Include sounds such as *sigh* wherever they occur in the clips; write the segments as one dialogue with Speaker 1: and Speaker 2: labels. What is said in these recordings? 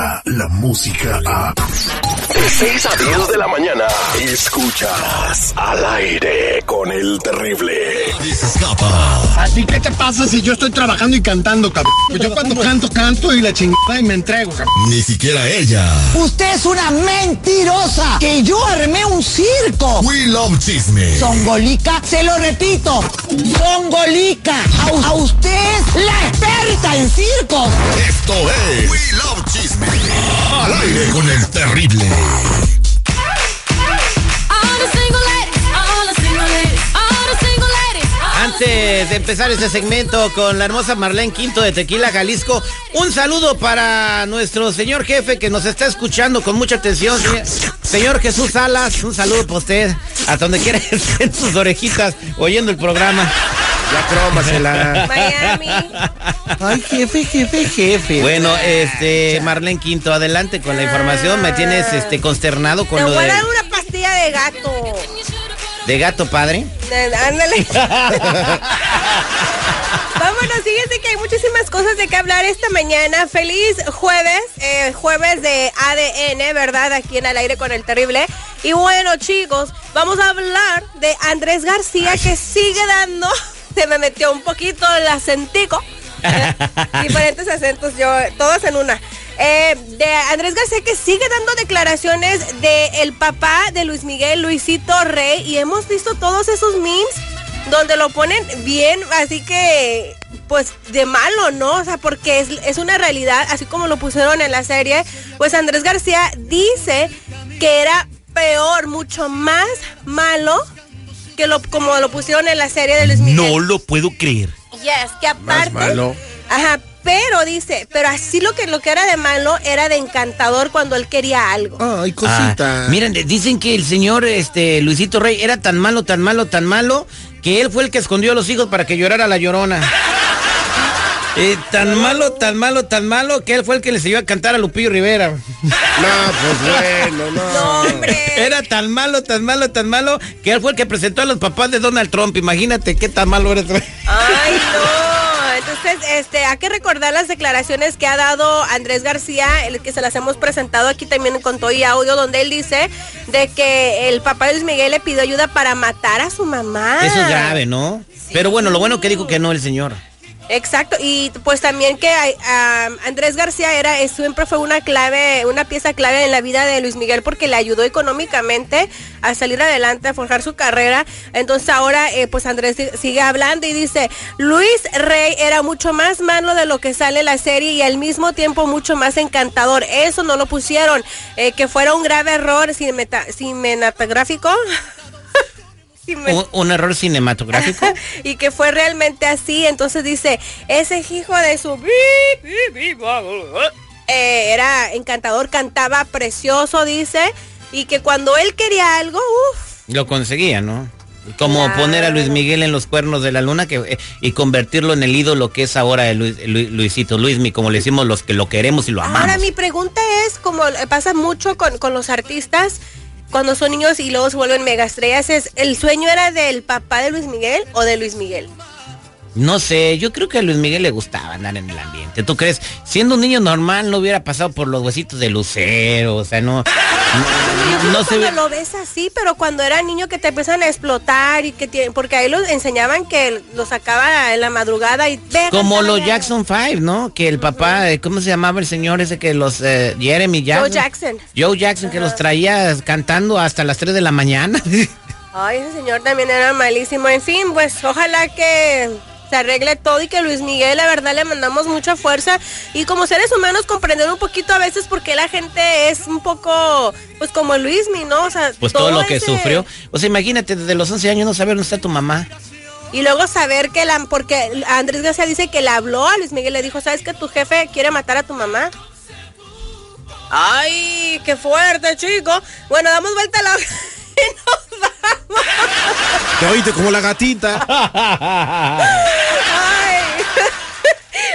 Speaker 1: llega la música a...
Speaker 2: De 6 a 10 de la mañana, escuchas al aire con el terrible.
Speaker 3: ¿A ti qué te pasa si yo estoy trabajando y cantando, cabrón? Pues yo cuando canto, canto y la chingada y me entrego, cabrón.
Speaker 4: Ni siquiera ella.
Speaker 5: Usted es una mentirosa. Que yo armé un circo.
Speaker 4: We love chisme.
Speaker 5: Songolica, se lo repito. Songolica. A, a usted es la experta en circos.
Speaker 4: Esto es We love chisme. Aire con el terrible.
Speaker 6: Antes de empezar este segmento con la hermosa Marlene Quinto de Tequila, Jalisco, un saludo para nuestro señor jefe que nos está escuchando con mucha atención. Señor, señor Jesús Salas, un saludo para usted, a donde quiera estén sus orejitas oyendo el programa.
Speaker 7: Ya crómasela.
Speaker 8: Miami.
Speaker 6: Ay, jefe, jefe, jefe. Bueno, este, Marlene Quinto, adelante con la información. Me tienes este consternado con
Speaker 8: Te
Speaker 6: lo
Speaker 8: voy a
Speaker 6: de,
Speaker 8: dar una pastilla de gato.
Speaker 6: de gato padre.
Speaker 8: Ándale. *laughs* Vámonos, fíjense que hay muchísimas cosas de qué hablar esta mañana. Feliz jueves, eh, jueves de ADN, ¿verdad? Aquí en Al Aire con el Terrible. Y bueno, chicos, vamos a hablar de Andrés García que sigue dando, se me metió un poquito el acentico. *laughs* diferentes acentos, yo, todos en una. Eh, de Andrés García que sigue dando declaraciones de el papá de Luis Miguel, Luisito Rey, y hemos visto todos esos memes donde lo ponen bien, así que, pues, de malo, ¿no? O sea, porque es, es una realidad, así como lo pusieron en la serie, pues Andrés García dice que era peor, mucho más malo que lo como lo pusieron en la serie de Luis Miguel.
Speaker 6: No lo puedo creer.
Speaker 8: Yes, que aparte.
Speaker 7: malo.
Speaker 8: Ajá, pero dice, pero así lo que lo que era de malo era de encantador cuando él quería algo.
Speaker 7: Ay, cosita.
Speaker 6: Ah, miren, dicen que el señor este Luisito Rey era tan malo, tan malo, tan malo, que él fue el que escondió a los hijos para que llorara la llorona. Eh, tan malo, tan malo, tan malo, que él fue el que les iba a cantar a Lupillo Rivera.
Speaker 7: No, pues bueno, no.
Speaker 8: No, hombre.
Speaker 6: Era tan malo, tan malo, tan malo, que él fue el que presentó a los papás de Donald Trump. Imagínate qué tan malo eres.
Speaker 8: Ay, no. Entonces, este, hay que recordar las declaraciones que ha dado Andrés García, el que se las hemos presentado aquí también con todo y audio, donde él dice de que el papá de Luis Miguel le pidió ayuda para matar a su mamá.
Speaker 6: Eso es grave, ¿no? Pero bueno, lo bueno que dijo que no el señor.
Speaker 8: Exacto, y pues también que Andrés García era siempre fue una clave, una pieza clave en la vida de Luis Miguel porque le ayudó económicamente a salir adelante, a forjar su carrera. Entonces ahora eh, pues Andrés si- sigue hablando y dice, Luis Rey era mucho más malo de lo que sale la serie y al mismo tiempo mucho más encantador. Eso no lo pusieron, eh, que fuera un grave error cinematográfico. *laughs*
Speaker 6: Un, un error cinematográfico. *laughs*
Speaker 8: y que fue realmente así. Entonces dice, ese hijo de su... Eh, era encantador, cantaba precioso, dice, y que cuando él quería algo, uff,
Speaker 6: Lo conseguía, ¿no? Como
Speaker 8: Claro.
Speaker 6: poner a Luis Miguel en los cuernos de la luna que, eh, y convertirlo en el ídolo que es ahora el Luis- Lu- Luisito, Luismi, como le decimos los que lo queremos y lo amamos.
Speaker 8: Ahora mi pregunta es, como pasa mucho con, con los artistas, cuando son niños y luego se vuelven mega estrellas, es, ¿el sueño era del papá de Luis Miguel o de Luis Miguel?
Speaker 6: No sé, yo creo que a Luis Miguel le gustaba andar en el ambiente. ¿Tú crees? Siendo un niño normal no hubiera pasado por los huesitos de lucero, o sea, no... *laughs* No, no se ve...
Speaker 8: lo ves así, pero cuando era niño que te empiezan a explotar y que tiene, porque ahí los enseñaban que lo sacaba en la madrugada y
Speaker 6: Como los Jackson 5, ¿no? Que el papá, eh, ¿cómo se llamaba el señor ese que los... eh, Jeremy Jackson?
Speaker 8: Joe Jackson.
Speaker 6: Joe Jackson, que los traía cantando hasta las 3 de la mañana. *laughs*
Speaker 8: Ay, ese señor también era malísimo. En fin, pues ojalá que se arregle todo y que Luis Miguel, la verdad, le mandamos mucha fuerza. Y como seres humanos, comprender un poquito a veces porque la gente es un poco, pues como Luismi, ¿no? O sea,
Speaker 6: Pues todo lo que sufrió. O sea, imagínate, desde los 11 años no saber dónde está tu mamá.
Speaker 8: Y luego saber que la, porque Andrés García dice que le habló a Luis Miguel, le dijo, ¿sabes que tu jefe quiere matar a tu mamá? Ay, qué fuerte, chico. Bueno, damos vuelta a la... *laughs* y nos vamos.
Speaker 7: Te oíste como la gatita. *laughs*
Speaker 8: Ay.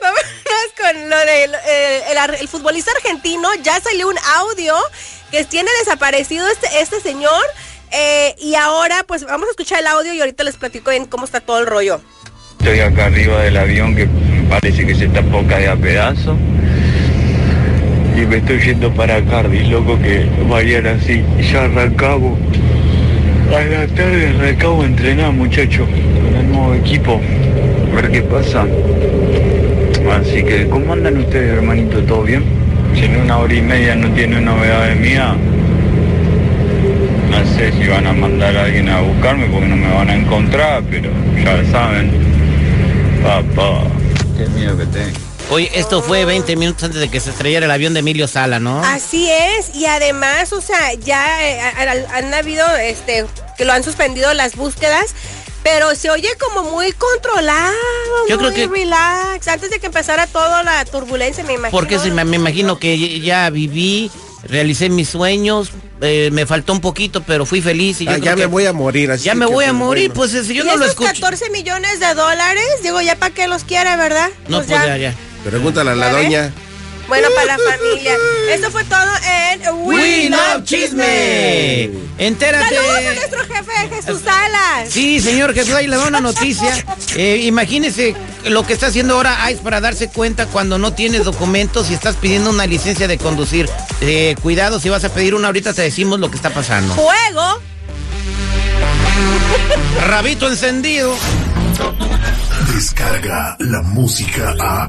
Speaker 8: Vámonos eh, el, futbolista argentino. Ya salió un audio que tiene desaparecido este, este señor. eh, y ahora, pues vamos a escuchar el audio y ahorita les platico en cómo está todo el rollo.
Speaker 9: Estoy acá arriba del avión que parece que se está poca de a pedazo. y me estoy yendo para Cardi, loco, que mañana así ya arrancamos. A la tarde arrancamos a entrenar, muchachos, con el nuevo equipo. A ver qué pasa. Así que, ¿cómo andan ustedes, hermanito? ¿Todo bien? Si en una hora y media no tiene novedades mía, no sé si van a mandar a alguien a buscarme porque no me van a encontrar, pero ya saben. Papá, qué miedo que tengo.
Speaker 6: Oye, esto fue 20 minutos antes de que se estrellara el avión de Emilio Sala, ¿no?
Speaker 8: Así es, y además, o sea, ya eh, ha- han habido, este, que lo han suspendido las búsquedas, pero se oye como muy controlado,
Speaker 6: Yo
Speaker 8: muy
Speaker 6: creo que-
Speaker 8: relax, antes de que empezara toda la turbulencia, me imagino.
Speaker 6: Porque se- me, me imagino que ya viví, realicé mis sueños, eh, me faltó un poquito, pero fui feliz. Y yo
Speaker 7: Ah, ya me
Speaker 6: que-
Speaker 7: voy a morir. Así
Speaker 6: Ya me
Speaker 7: que,
Speaker 6: voy a
Speaker 7: pues,
Speaker 6: morir,
Speaker 7: bueno.
Speaker 6: pues si yo
Speaker 8: y
Speaker 6: no lo escucho.
Speaker 8: 14 millones de dólares, digo, ya para qué los quiere, ¿verdad?
Speaker 6: No, pues ya, ya.
Speaker 7: Pregúntale a la
Speaker 8: ¿Ya ves?
Speaker 7: doña.
Speaker 8: Bueno, para la familia. Esto fue todo en
Speaker 6: We Love Chisme. Entérate.
Speaker 8: Saludos a nuestro jefe Jesús Salas.
Speaker 6: Sí, señor Jesús, ahí le da una noticia. Eh, imagínese lo que está haciendo ahora ICE para darse cuenta cuando no tienes documentos y estás pidiendo una licencia de conducir. Eh, cuidado, si vas a pedir una ahorita te decimos lo que está pasando.
Speaker 8: Fuego.
Speaker 6: Rabito encendido.
Speaker 1: Descarga la música a.